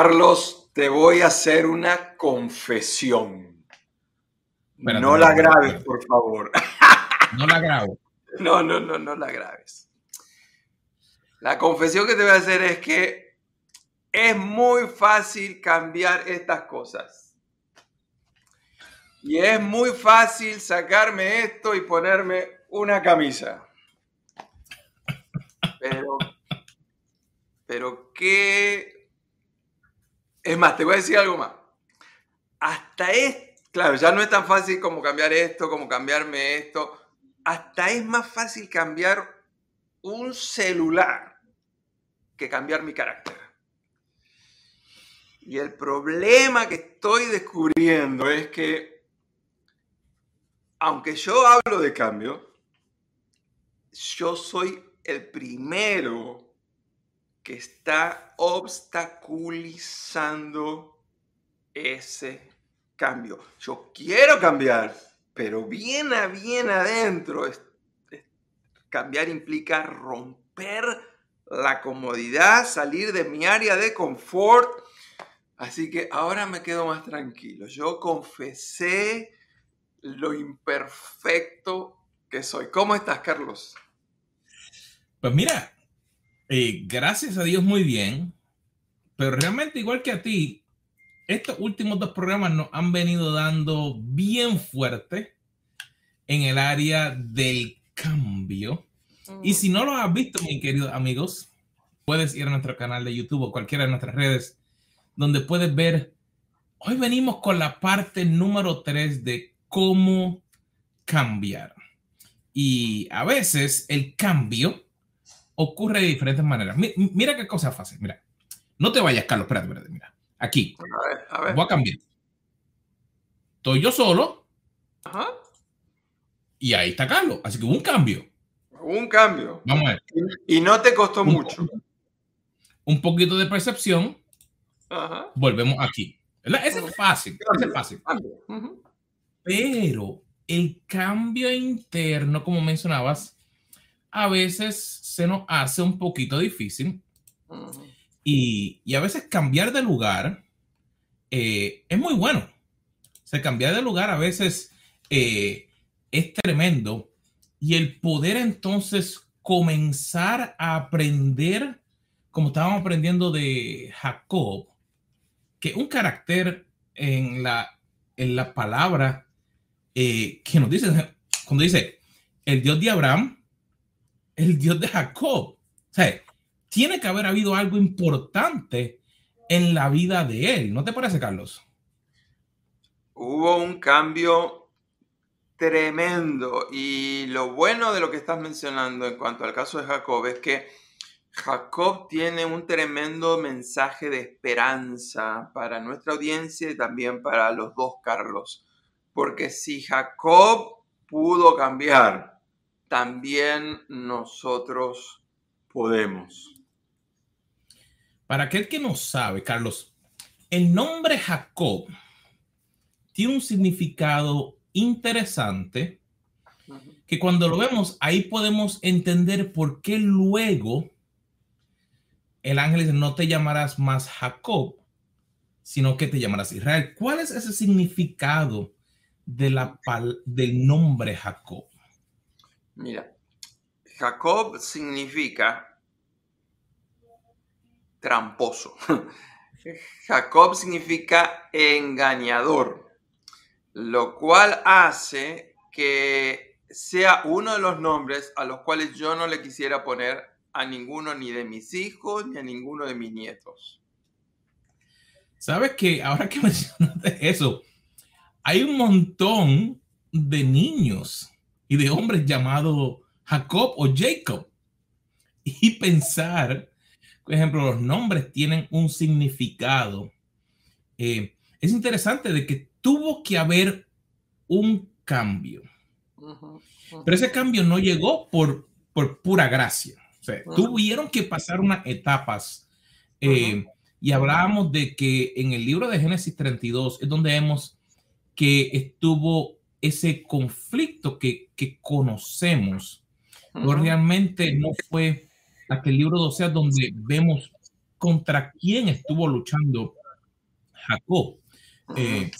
Carlos, te voy a hacer una confesión. no la grabes, por favor. No la grabo. No, no, no, no la grabes. La confesión que te voy a hacer es que es muy fácil cambiar estas cosas. Y es muy fácil sacarme esto y ponerme una camisa. Pero, pero qué... Es más, te voy a decir algo más. Hasta es, claro, ya no es tan fácil como cambiar esto, como cambiarme esto. Hasta es más fácil cambiar un celular que cambiar mi carácter. Y el problema que estoy descubriendo es que, aunque yo hablo de cambio, yo soy el primero que está obstaculizando ese cambio. Yo quiero cambiar, pero bien a bien adentro. cambiar implica romper la comodidad, salir de mi área de confort. Así que ahora me quedo más tranquilo. Yo confesé lo imperfecto que soy. ¿Cómo estás, Carlos? Pues mira, eh, gracias a Dios muy bien, pero realmente igual que a ti, estos últimos dos programas nos han venido dando bien fuerte en el área del cambio. Y si no lo has visto, mis queridos amigos, puedes ir a nuestro canal de YouTube o cualquiera de nuestras redes, donde puedes ver, hoy venimos con la parte número 3 de cómo cambiar. Y a veces el cambio ocurre de diferentes maneras. Mira, qué cosa fácil. Mira, no te vayas, Carlos. Espérate, espérate. Mira, aquí. A ver, a ver. Voy a cambiar. Estoy yo solo. Ajá. Y ahí está Carlos. Así que hubo un cambio. Un cambio. Vamos a ver. Y, no te costó mucho. Un poquito de percepción. Ajá. Volvemos aquí. Ese es fácil. Ese es fácil. Pero el cambio interno, como mencionabas, a veces se nos hace un poquito difícil y, a veces cambiar de lugar eh, es muy bueno. O sea, cambiar de lugar a veces eh, es tremendo y el poder entonces comenzar a aprender, como estábamos aprendiendo de Jacob, que un carácter en la, en la palabra eh, que nos dice, cuando dice el Dios de Abraham, el Dios de Jacob. O sea, tiene que haber habido algo importante en la vida de él. ¿No te parece, Carlos? Hubo un cambio tremendo y lo bueno de lo que estás mencionando en cuanto al caso de Jacob es que Jacob tiene un tremendo mensaje de esperanza para nuestra audiencia y también para los dos Carlos. Porque si Jacob pudo cambiar, también nosotros podemos. Para aquel que no sabe, Carlos, el nombre Jacob tiene un significado interesante que cuando lo vemos ahí podemos entender por qué luego el ángel dice, no te llamarás más Jacob, sino que te llamarás Israel. ¿Cuál es ese significado de la, del nombre Jacob? Mira, Jacob significa tramposo. Jacob significa engañador, lo cual hace que sea uno de los nombres a los cuales yo no le quisiera poner a ninguno ni de mis hijos ni a ninguno de mis nietos. Sabes que ahora que mencionaste eso, hay un montón de niños y de hombres llamados Jacob o Jacob. Y pensar, por ejemplo, los nombres tienen un significado. Eh, es interesante de que tuvo que haber un cambio. Pero ese cambio no llegó por, por pura gracia. O sea, tuvieron que pasar unas etapas. Eh, y hablábamos de que en el libro de Génesis 32 es donde vemos que estuvo ese conflicto que, que conocemos, realmente no fue aquel libro de Oseas donde vemos contra quién estuvo luchando Jacob. Eh,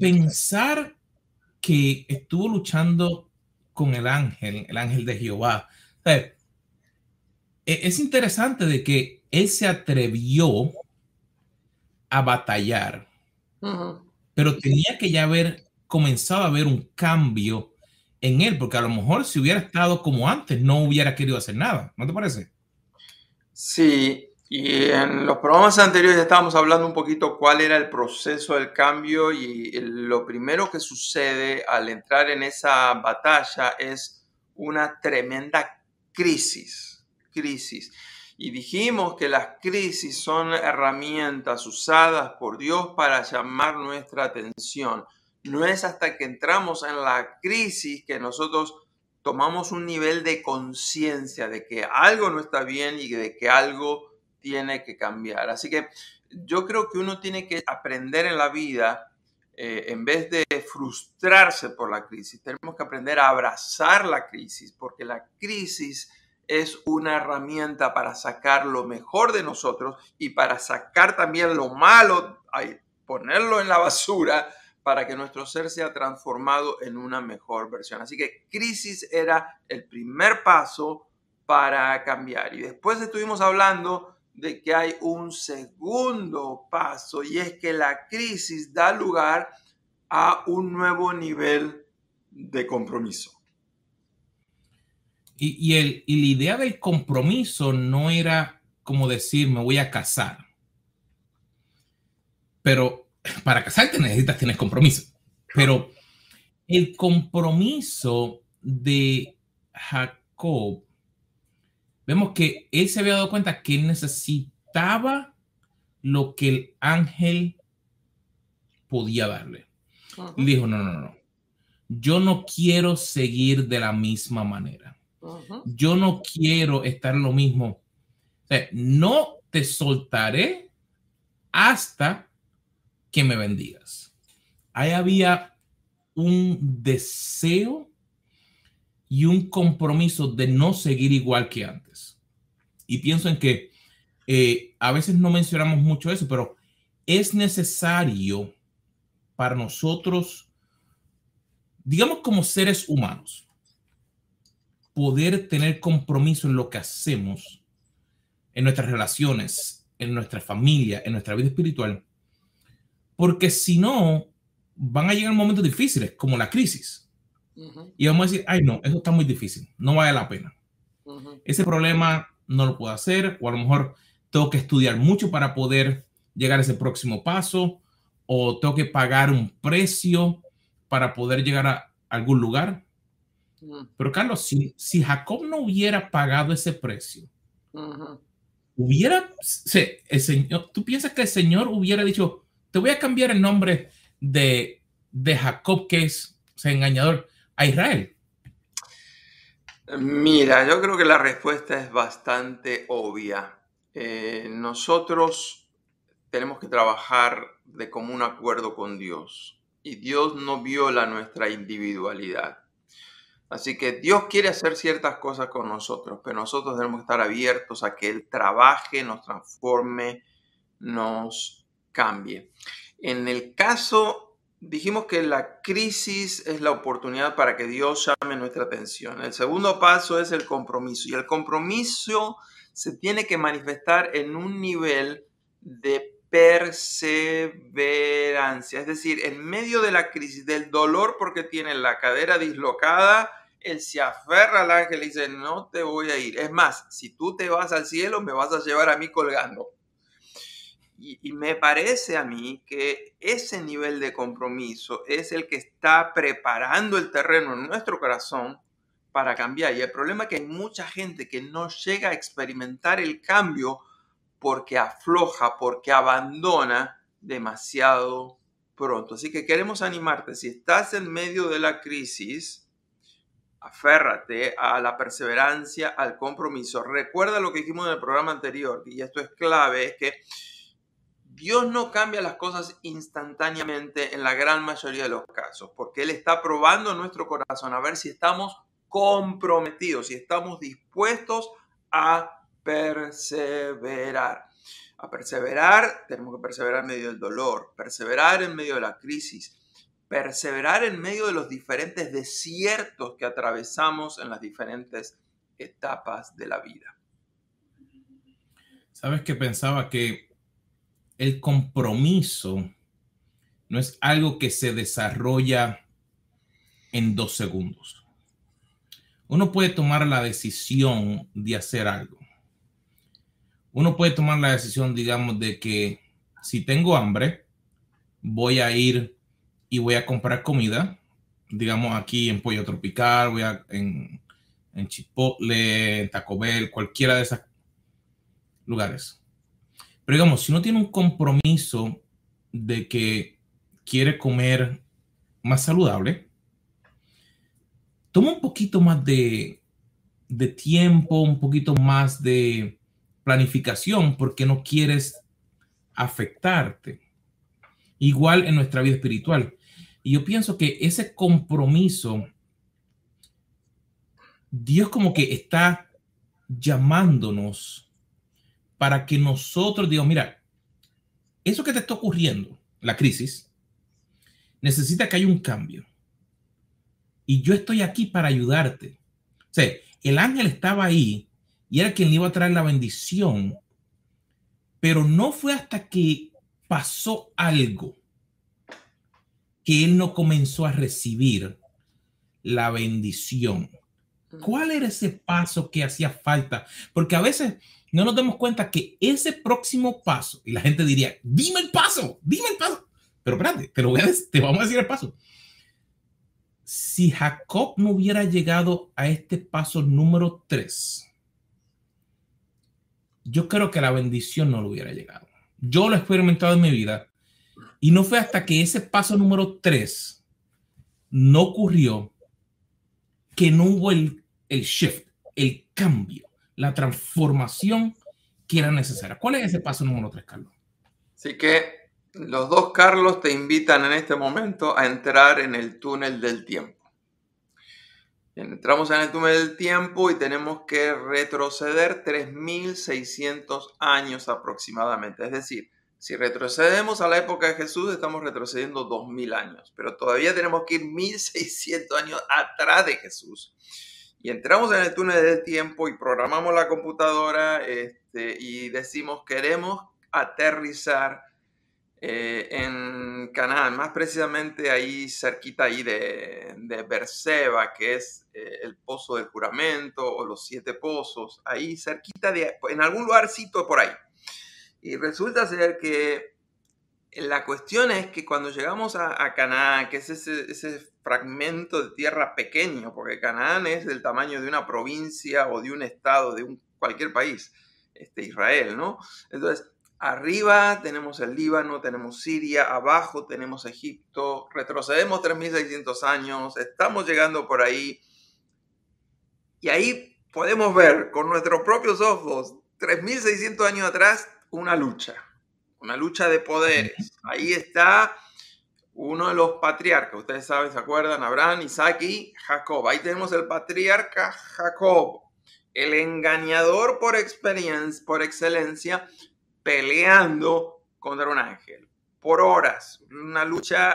pensar que estuvo luchando con el ángel, el ángel de Jehová. E, es interesante de que él se atrevió a batallar, pero tenía que ya haber comenzado a haber un cambio en él, porque a lo mejor si hubiera estado como antes, no hubiera querido hacer nada. ¿No te parece? Sí, y en los programas anteriores estábamos hablando un poquito cuál era el proceso del cambio y lo primero que sucede al entrar en esa batalla es una tremenda crisis, crisis. Y dijimos que las crisis son herramientas usadas por Dios para llamar nuestra atención. No es hasta que entramos en la crisis que nosotros tomamos un nivel de conciencia de que algo no está bien y de que algo tiene que cambiar. Así que yo creo que uno tiene que aprender en la vida, eh, en vez de frustrarse por la crisis, tenemos que aprender a abrazar la crisis, porque la crisis es una herramienta para sacar lo mejor de nosotros y para sacar también lo malo, ponerlo en la basura para que nuestro ser sea transformado en una mejor versión. Así que crisis era el primer paso para cambiar. Y después estuvimos hablando de que hay un segundo paso y es que la crisis da lugar a un nuevo nivel de compromiso. Y, el, y la idea del compromiso no era como decir me voy a casar, pero para casarte necesitas tener compromiso. Pero el compromiso de Jacob, vemos que él se había dado cuenta que él necesitaba lo que el ángel podía darle. Dijo, no, no, no, yo no quiero seguir de la misma manera. Yo no quiero estar lo mismo. no te soltaré hasta que me bendigas. Ahí había un deseo y un compromiso de no seguir igual que antes. Y pienso en que eh, a veces no mencionamos mucho eso, pero es necesario para nosotros, digamos como seres humanos, poder tener compromiso en lo que hacemos, en nuestras relaciones, en nuestra familia, en nuestra vida espiritual, porque si no, van a llegar momentos difíciles, como la crisis. Y vamos a decir, ay, no, eso está muy difícil, no vale la pena. Ese problema no lo puedo hacer, o a lo mejor tengo que estudiar mucho para poder llegar a ese próximo paso, o tengo que pagar un precio para poder llegar a algún lugar. Pero Carlos, si, si, Jacob no hubiera pagado ese precio, hubiera, el Señor, ¿tú piensas que el Señor hubiera dicho, te voy a cambiar el nombre de, Jacob, que es engañador, a Israel? Mira, yo creo que la respuesta es bastante obvia. Eh, nosotros tenemos que trabajar de común acuerdo con Dios y Dios no viola nuestra individualidad. Así que Dios quiere hacer ciertas cosas con nosotros, pero nosotros tenemos que estar abiertos a que Él trabaje, nos transforme, nos En el caso, dijimos que la crisis es la oportunidad para que Dios llame nuestra atención. El segundo paso es el compromiso y el compromiso se tiene que manifestar en un nivel de perseverancia, es decir, en medio de la crisis, del dolor porque tiene la cadera dislocada, él se aferra al ángel y dice, no te voy a ir. Es más, si tú te vas al cielo, me vas a llevar a mí colgando. Y, me parece a mí que ese nivel de compromiso es el que está preparando el terreno en nuestro corazón para cambiar. Y el problema es que hay mucha gente que no llega a experimentar el cambio porque afloja, porque abandona demasiado pronto. Así que queremos animarte, si estás en medio de la crisis, aférrate a la perseverancia, al compromiso. Recuerda lo que dijimos en el programa anterior, y esto es clave, es que Dios no cambia las cosas instantáneamente en la gran mayoría de los casos, porque Él está probando nuestro corazón a ver si estamos comprometidos, si estamos dispuestos a perseverar. A perseverar, tenemos que perseverar en medio del dolor, perseverar en medio de la crisis, perseverar en medio de los diferentes desiertos que atravesamos en las diferentes etapas de la vida. Sabes que pensaba que el compromiso no es algo que se desarrolla en dos segundos. Uno puede tomar la decisión de hacer algo. Uno puede tomar la decisión, digamos, de que si tengo hambre, voy a ir y voy a comprar comida, digamos aquí en Pollo Tropical, voy a en, en Chipotle, en Taco Bell, cualquiera de esos lugares. Pero digamos, si uno tiene un compromiso de que quiere comer más saludable, toma un poquito más de, de tiempo, un poquito más de planificación, porque no quieres afectarte. Igual en nuestra vida espiritual. Y yo pienso que ese compromiso, Dios como que está llamándonos para que nosotros digamos, mira, eso que te está ocurriendo, la crisis, necesita que haya un cambio. Y yo estoy aquí para ayudarte. O sea, el ángel estaba ahí y era quien le iba a traer la bendición, pero no fue hasta que pasó algo que él no comenzó a recibir la bendición. ¿Cuál era ese paso que hacía falta? Porque a veces no nos damos cuenta que ese próximo paso, y la gente diría, dime el paso, dime el paso. Pero espérate, te, lo voy a, te vamos a decir el paso. Si Jacob no hubiera llegado a este paso número 3, yo creo que la bendición no lo hubiera llegado. Yo lo he experimentado en mi vida y no fue hasta que ese paso número 3 no ocurrió que no hubo el, el shift, el cambio, la transformación que era necesaria. ¿Cuál es ese paso número 3, Carlos? Así que los dos Carlos te invitan en este momento a entrar en el túnel del tiempo. entramos en el túnel del tiempo y tenemos que retroceder 3.600 años aproximadamente. Es decir, si retrocedemos a la época de Jesús, estamos retrocediendo 2000 años, pero todavía tenemos que ir 1600 años atrás de Jesús. Y entramos en el túnel del tiempo y programamos la computadora este, y decimos queremos aterrizar eh, en Canaán, más precisamente ahí cerquita ahí de, de Berseba, que es eh, el pozo del juramento o los siete pozos, ahí cerquita de, en algún lugarcito por ahí. Y resulta ser que la cuestión es que cuando llegamos a, Canaán, que es ese, fragmento de tierra pequeño, porque Canaán es del tamaño de una provincia o de un estado, de un, cualquier país, este, Israel, ¿no? Entonces, arriba tenemos el Líbano, tenemos Siria, abajo tenemos Egipto, retrocedemos 3.600 años, estamos llegando por ahí, y ahí podemos ver con nuestros propios ojos, 3.600 años atrás, una lucha, una lucha de poderes. Ahí está uno de los patriarcas, ustedes saben, se acuerdan, Abraham, Isaac y Jacob. Ahí tenemos el patriarca Jacob, el engañador por experiencia, por excelencia, peleando contra un ángel por horas, una lucha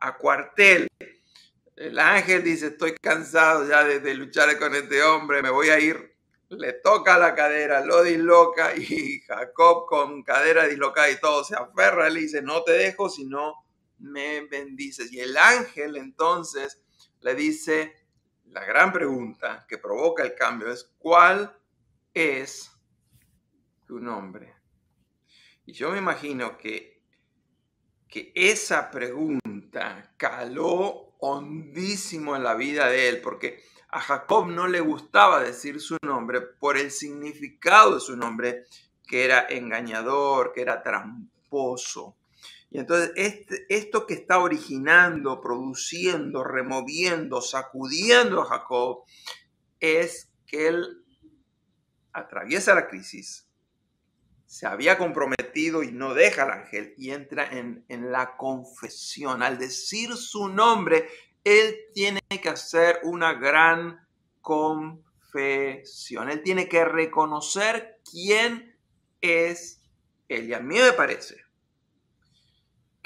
a, cuartel. El ángel dice, estoy cansado ya de, luchar con este hombre, me voy a ir le toca la cadera, lo disloca y Jacob con cadera dislocada y todo se aferra, le dice, no te dejo si no me bendices. Y el ángel entonces le dice, la gran pregunta que provoca el cambio es, ¿cuál es tu nombre? Y yo me imagino que, que esa pregunta caló hondísimo en la vida de él, porque a Jacob no le gustaba decir su nombre por el significado de su nombre, que era engañador, que era tramposo. Y entonces este, esto que está originando, produciendo, removiendo, sacudiendo a Jacob, es que él atraviesa la crisis, se había comprometido y no deja al ángel y entra en, en la confesión. Al decir su nombre, él tiene que hacer una gran confesión. Él tiene que reconocer quién es él. Y a mí me parece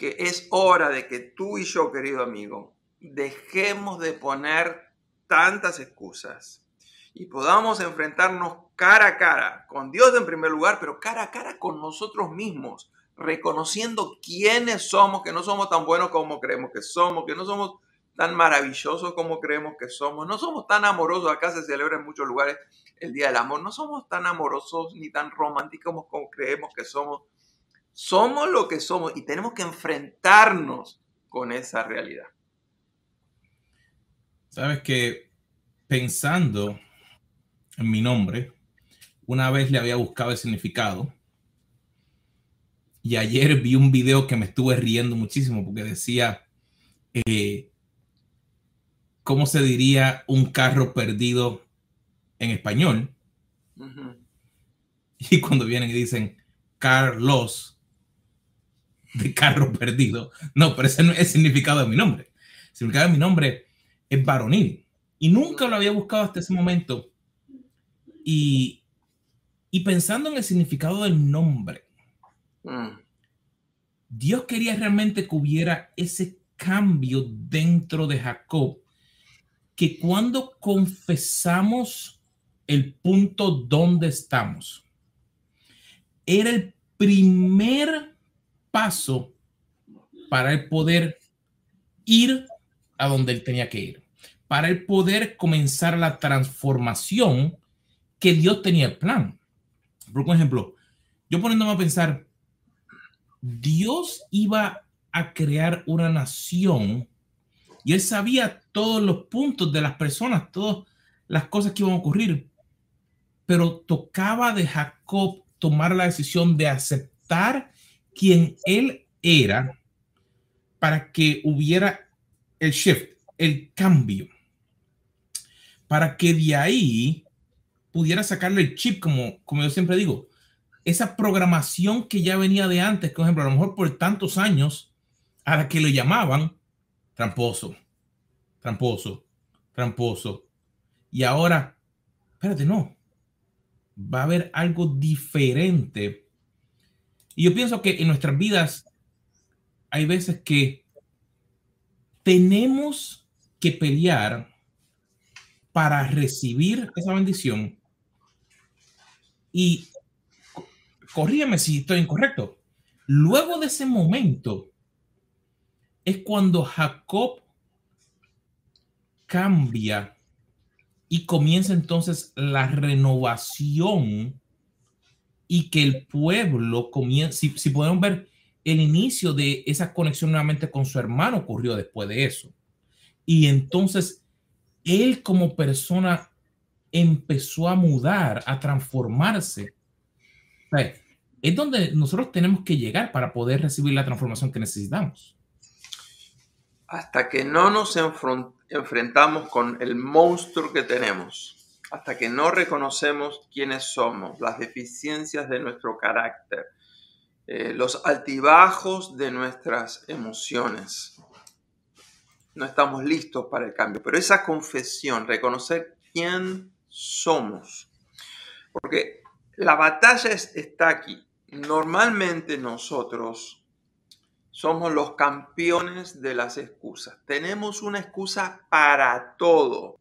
que es hora de que tú y yo, querido amigo, dejemos de poner tantas excusas y podamos enfrentarnos cara a cara con Dios en primer lugar, pero cara a cara con nosotros mismos, reconociendo quiénes somos, que no somos tan buenos como creemos que somos, que no somos tan maravillosos como creemos que somos, no somos tan amorosos, acá se celebra en muchos lugares el Día del Amor, no somos tan amorosos ni tan románticos como creemos que somos, somos lo que somos y tenemos que enfrentarnos con esa realidad. Sabes que pensando en mi nombre, una vez le había buscado el significado y ayer vi un video que me estuve riendo muchísimo porque decía, eh, ¿cómo se diría un carro perdido en español? Y cuando vienen y dicen Carlos, de carro perdido. No, pero ese no es el significado de mi nombre. El significado de mi nombre es varonil. Y nunca lo había buscado hasta ese momento. Y, y pensando en el significado del nombre, mm. Dios quería realmente que hubiera ese cambio dentro de Jacob, que cuando confesamos el punto donde estamos, era el primer paso para el poder ir a donde él tenía que ir, para el poder comenzar la transformación que Dios tenía el plan. Por ejemplo, yo poniéndome a pensar, Dios iba a crear una nación y él sabía todos los puntos de las personas, todas las cosas que iban a ocurrir, pero tocaba de Jacob tomar la decisión de aceptar quien él era para que hubiera el shift, el cambio, para que de ahí pudiera sacarle el chip, como, como yo siempre digo, esa programación que ya venía de antes, por ejemplo, a lo mejor por tantos años, a la que le llamaban tramposo, tramposo, tramposo. Y ahora, espérate, no, va a haber algo diferente y yo pienso que en nuestras vidas hay veces que tenemos que pelear para recibir esa bendición. Y corrígeme si estoy incorrecto. Luego de ese momento es cuando Jacob cambia y comienza entonces la renovación y que el pueblo comienza, si, si podemos ver el inicio de esa conexión nuevamente con su hermano ocurrió después de eso. Y entonces él como persona empezó a mudar, a transformarse. es donde nosotros tenemos que llegar para poder recibir la transformación que necesitamos. Hasta que no nos enfrentamos con el monstruo que tenemos, hasta que no reconocemos quiénes somos, las deficiencias de nuestro carácter, eh, los altibajos de nuestras emociones. No estamos listos para el cambio, pero esa confesión, reconocer quién somos, porque la batalla está aquí. Normalmente nosotros somos los campeones de las excusas. Tenemos una excusa para todo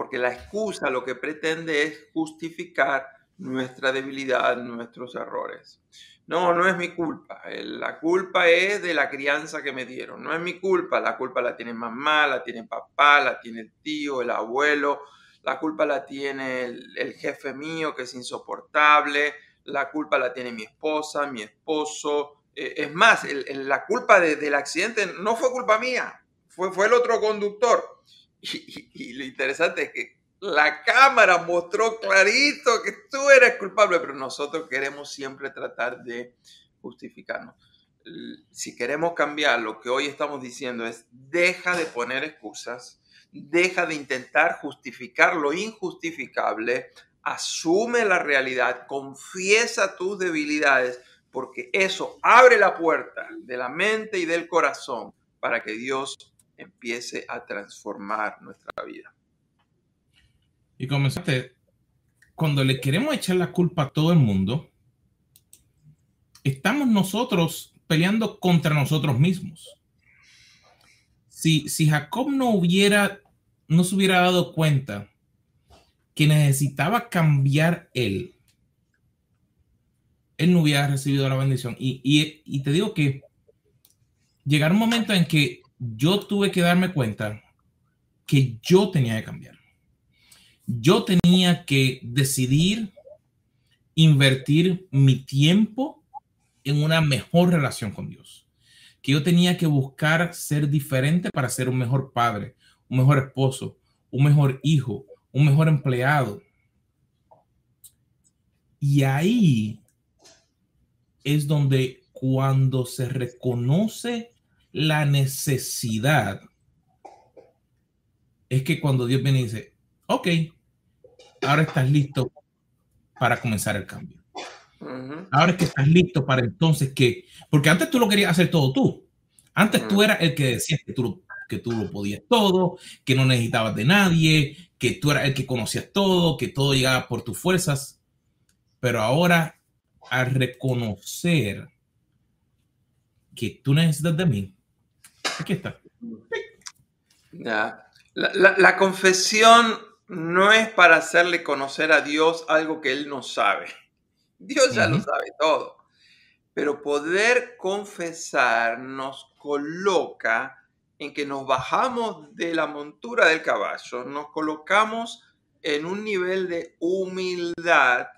porque la excusa lo que pretende es justificar nuestra debilidad, nuestros errores. No, no es mi culpa. La culpa es de la crianza que me dieron. No es mi culpa. La culpa la tiene mamá, la tiene papá, la tiene el tío, el abuelo. La culpa la tiene el, jefe mío que es insoportable. La culpa la tiene mi esposa, mi esposo. Eh, es más, la culpa del accidente no fue culpa mía. Fue, fue el otro conductor. Y, lo interesante es que la cámara mostró clarito que tú eres culpable, pero nosotros queremos siempre tratar de justificarnos. Si queremos cambiar, lo que hoy estamos diciendo es, deja de poner excusas, deja de intentar justificar lo injustificable, asume la realidad, confiesa tus debilidades, porque eso abre la puerta de la mente y del corazón para que Dios empiece a transformar nuestra vida. Y comenzaste, cuando le queremos echar la culpa a todo el mundo, estamos nosotros peleando contra nosotros mismos. Si, si Jacob no hubiera, no se hubiera dado cuenta que necesitaba cambiar él, él no hubiera recibido la bendición. Y, y, te digo que llegar un momento en que yo tuve que darme cuenta que yo tenía que cambiar. Yo tenía que decidir invertir mi tiempo en una mejor relación con Dios. Que yo tenía que buscar ser diferente para ser un mejor padre, un mejor esposo, un mejor hijo, un mejor empleado. Y ahí es donde cuando se reconoce la necesidad, es que cuando Dios viene y dice, ok, ahora estás listo para comenzar el cambio. Ahora es que estás listo para entonces que, porque antes tú lo querías hacer todo tú. Antes tú eras el que decías que tú, que tú lo podías todo, que no necesitabas de nadie, que tú eras el que conocías todo, que todo llegaba por tus fuerzas. Pero ahora, al reconocer que tú necesitas de mí, aquí está. La, la, confesión no es para hacerle conocer a Dios algo que Él no sabe. Dios ya lo sabe todo. Pero poder confesar nos coloca en que nos bajamos de la montura del caballo, nos colocamos en un nivel de humildad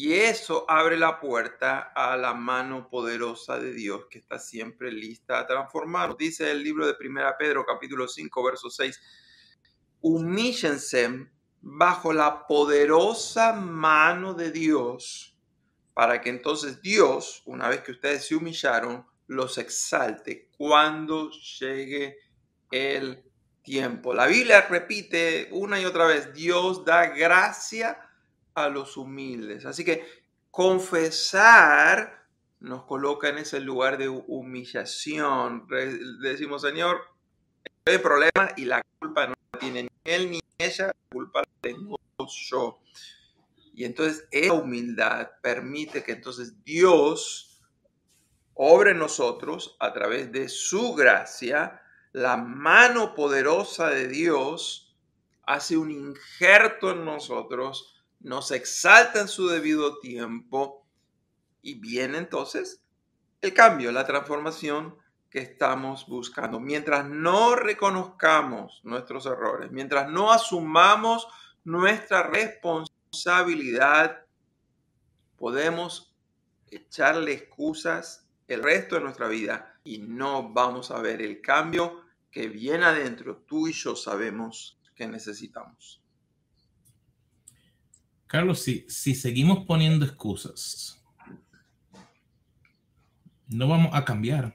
y eso abre la puerta a la mano poderosa de Dios que está siempre lista a transformar. Dice el libro de Primera Pedro capítulo 5 verso 6, humíllense bajo la poderosa mano de Dios para que entonces Dios, una vez que ustedes se humillaron, los exalte cuando llegue el tiempo. La Biblia repite una y otra vez, Dios da gracia a los humildes. Así que confesar nos coloca en ese lugar de humillación. Decimos, Señor, hay problema y la culpa no la tiene ni él ni ella, la culpa la tengo yo. Y entonces esa humildad permite que entonces Dios obre en nosotros a través de su gracia, la mano poderosa de Dios hace un injerto en nosotros, nos exalta en su debido tiempo y viene entonces el cambio, la transformación que estamos buscando. Mientras no reconozcamos nuestros errores, mientras no asumamos nuestra responsabilidad, podemos echarle excusas el resto de nuestra vida y no vamos a ver el cambio que viene adentro, tú y yo sabemos que necesitamos. Carlos, si, si seguimos poniendo excusas, no vamos a cambiar.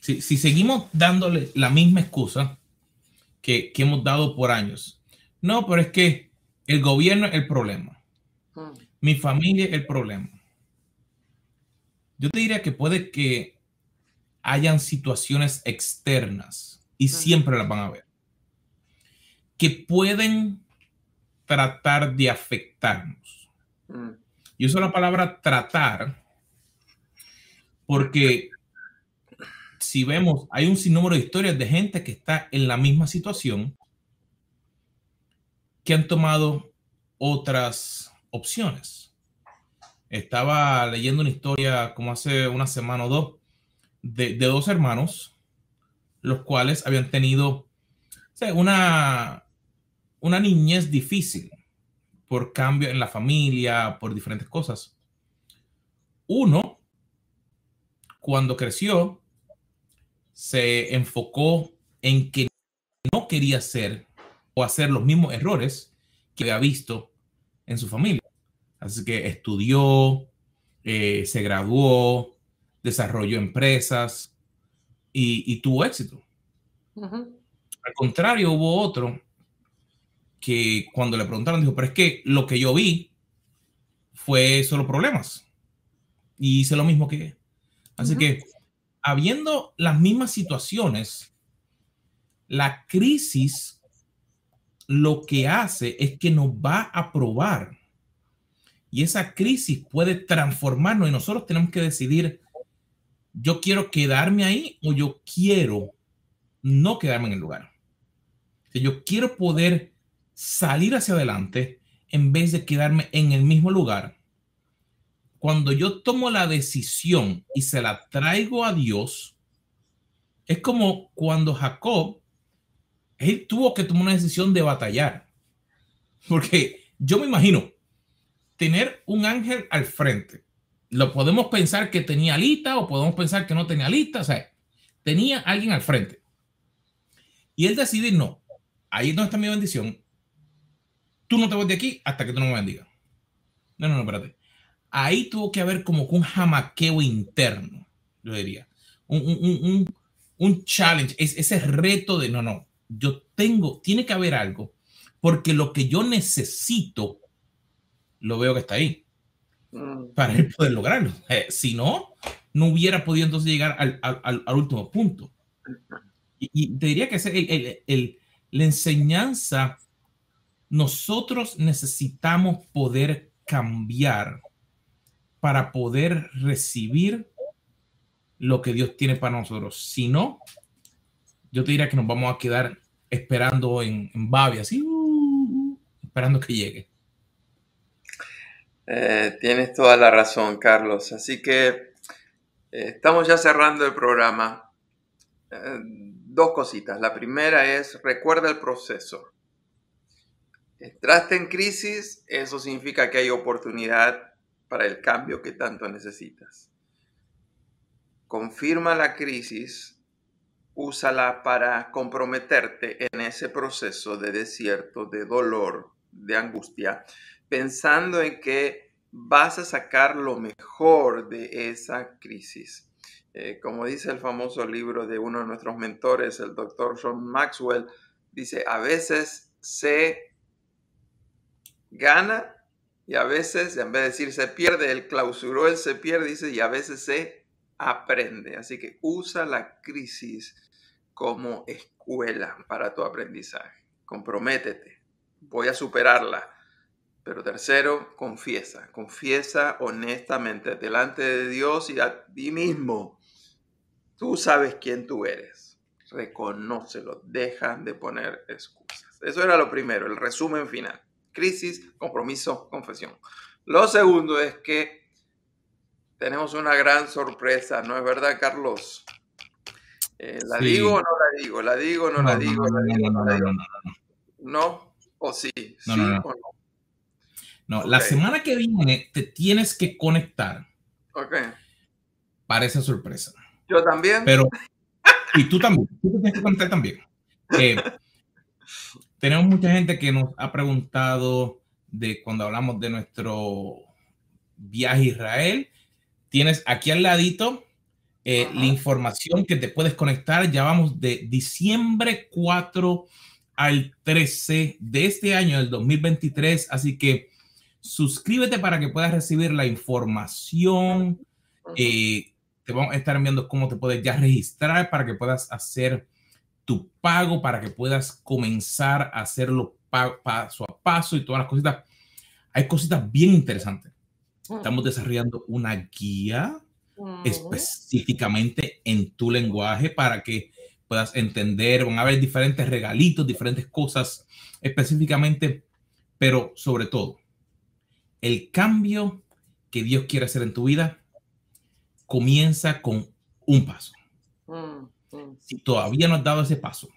Si, si seguimos dándole la misma excusa que, que, hemos dado por años, no, pero es que el gobierno es el problema, mm. mi familia es el problema, yo te diría que puede que hayan situaciones externas y siempre las van a ver, que pueden tratar de afectarnos. Mm. Y uso la palabra tratar porque si vemos, hay un sinnúmero de historias de gente que está en la misma situación que han tomado otras opciones. Estaba leyendo una historia como hace una semana o dos de, dos hermanos, los cuales habían tenido una, una niñez difícil por cambio en la familia, por diferentes cosas. Uno, cuando creció, se enfocó en que no quería hacer o hacer los mismos errores que había visto en su familia. Así que estudió, eh, se graduó, desarrolló empresas y, tuvo éxito. Al contrario, hubo otro que cuando le preguntaron dijo, pero es que lo que yo vi fue solo problemas. Y hice lo mismo que Así que, habiendo las mismas situaciones, la crisis lo que hace es que nos va a probar. Y esa crisis puede transformarnos y nosotros tenemos que decidir, yo quiero quedarme ahí o yo quiero no quedarme en el lugar. yo quiero poder salir hacia adelante en vez de quedarme en el mismo lugar. Cuando yo tomo la decisión y se la traigo a Dios, es como cuando Jacob, él tuvo que tomar una decisión de batallar. Porque yo me imagino tener un ángel al frente. Lo podemos pensar que tenía alita o podemos pensar que no tenía alita. O sea, tenía alguien al frente. Y él decide, no, ahí no está mi bendición. Tú no te vas de aquí hasta que tú no me bendigas. No, no, no, espérate. Ahí tuvo que haber como un jamaqueo interno, yo diría. Un, un, un, un challenge, es ese reto de no, no, yo tengo, tiene que haber algo, porque lo que yo necesito, lo veo que está ahí, mm. para él poder lograrlo. Eh, si no, no hubiera podido entonces llegar al, al, al último punto. Y, te diría que es el, el, la enseñanza, nosotros necesitamos poder cambiar para poder recibir lo que Dios tiene para nosotros. Si no, yo te diría que nos vamos a quedar esperando en, en así, uh, esperando que llegue. Eh, tienes toda la razón, Carlos. Así que eh, estamos ya cerrando el programa. Eh, dos cositas. La primera es, recuerda el proceso. Entraste en crisis, eso significa que hay oportunidad para el cambio que tanto necesitas confirma la crisis, úsala para comprometerte en ese proceso de desierto, de dolor, de angustia, pensando en que vas a sacar lo mejor de esa crisis. Eh, como dice el famoso libro de uno de nuestros mentores, el doctor John Maxwell, dice, a veces se gana y a veces, en vez de decir se pierde, él clausuró el se pierde, dice, y a veces se aprende. Así que usa la crisis como escuela para tu aprendizaje. Comprométete. Voy a superarla. Pero tercero, confiesa. Confiesa honestamente delante de Dios y a ti mismo. Tú sabes quién tú eres. Reconócelo. Deja de poner excusas. Eso era lo primero, el resumen final. Crisis, compromiso, confesión. Lo segundo es que tenemos una gran sorpresa, ¿no es verdad, Carlos? Eh, ¿La digo o no la digo? ¿La digo o no, la digo? No, ¿La digo no, la digo? ¿No? ¿O sí? ¿Sí o no? No, la semana que viene te tienes que conectar. Ok. Para esa sorpresa. Yo también. Pero, y tú también. Tú tienes que conectar también. Eh, tenemos mucha gente que nos ha preguntado de cuando hablamos de nuestro viaje a Israel Tienes aquí al ladito eh, la información que te puedes conectar. Ya vamos de diciembre 4 al 13 de este año, del 2023. Así que suscríbete para que puedas recibir la información. Eh, te vamos a estar enviando cómo te puedes ya registrar para que puedas hacer tu pago, para que puedas comenzar a hacerlo paso a paso y todas las cositas. Hay cositas bien interesantes. Estamos desarrollando una guía específicamente en tu lenguaje para que puedas entender. Van a haber diferentes regalitos, diferentes cosas específicamente, pero sobre todo, el cambio que Dios quiere hacer en tu vida comienza con un paso. Si todavía no has dado ese paso,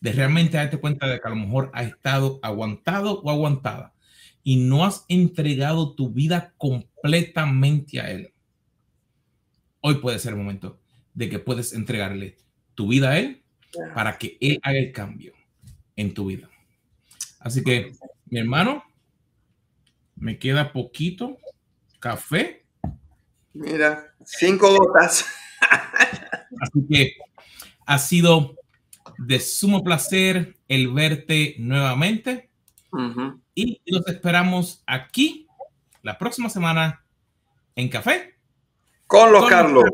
de realmente darte cuenta de que a lo mejor has estado aguantado o aguantada y no has entregado tu vida completamente a Él, hoy puede ser el momento de que puedes entregarle tu vida a Él para que Él haga el cambio en tu vida. Así que, mi hermano, me queda poquito café. Mira, cinco gotas. Así que ha sido de sumo placer el verte nuevamente. Y nos esperamos aquí la próxima semana en Café. Con los Carlos.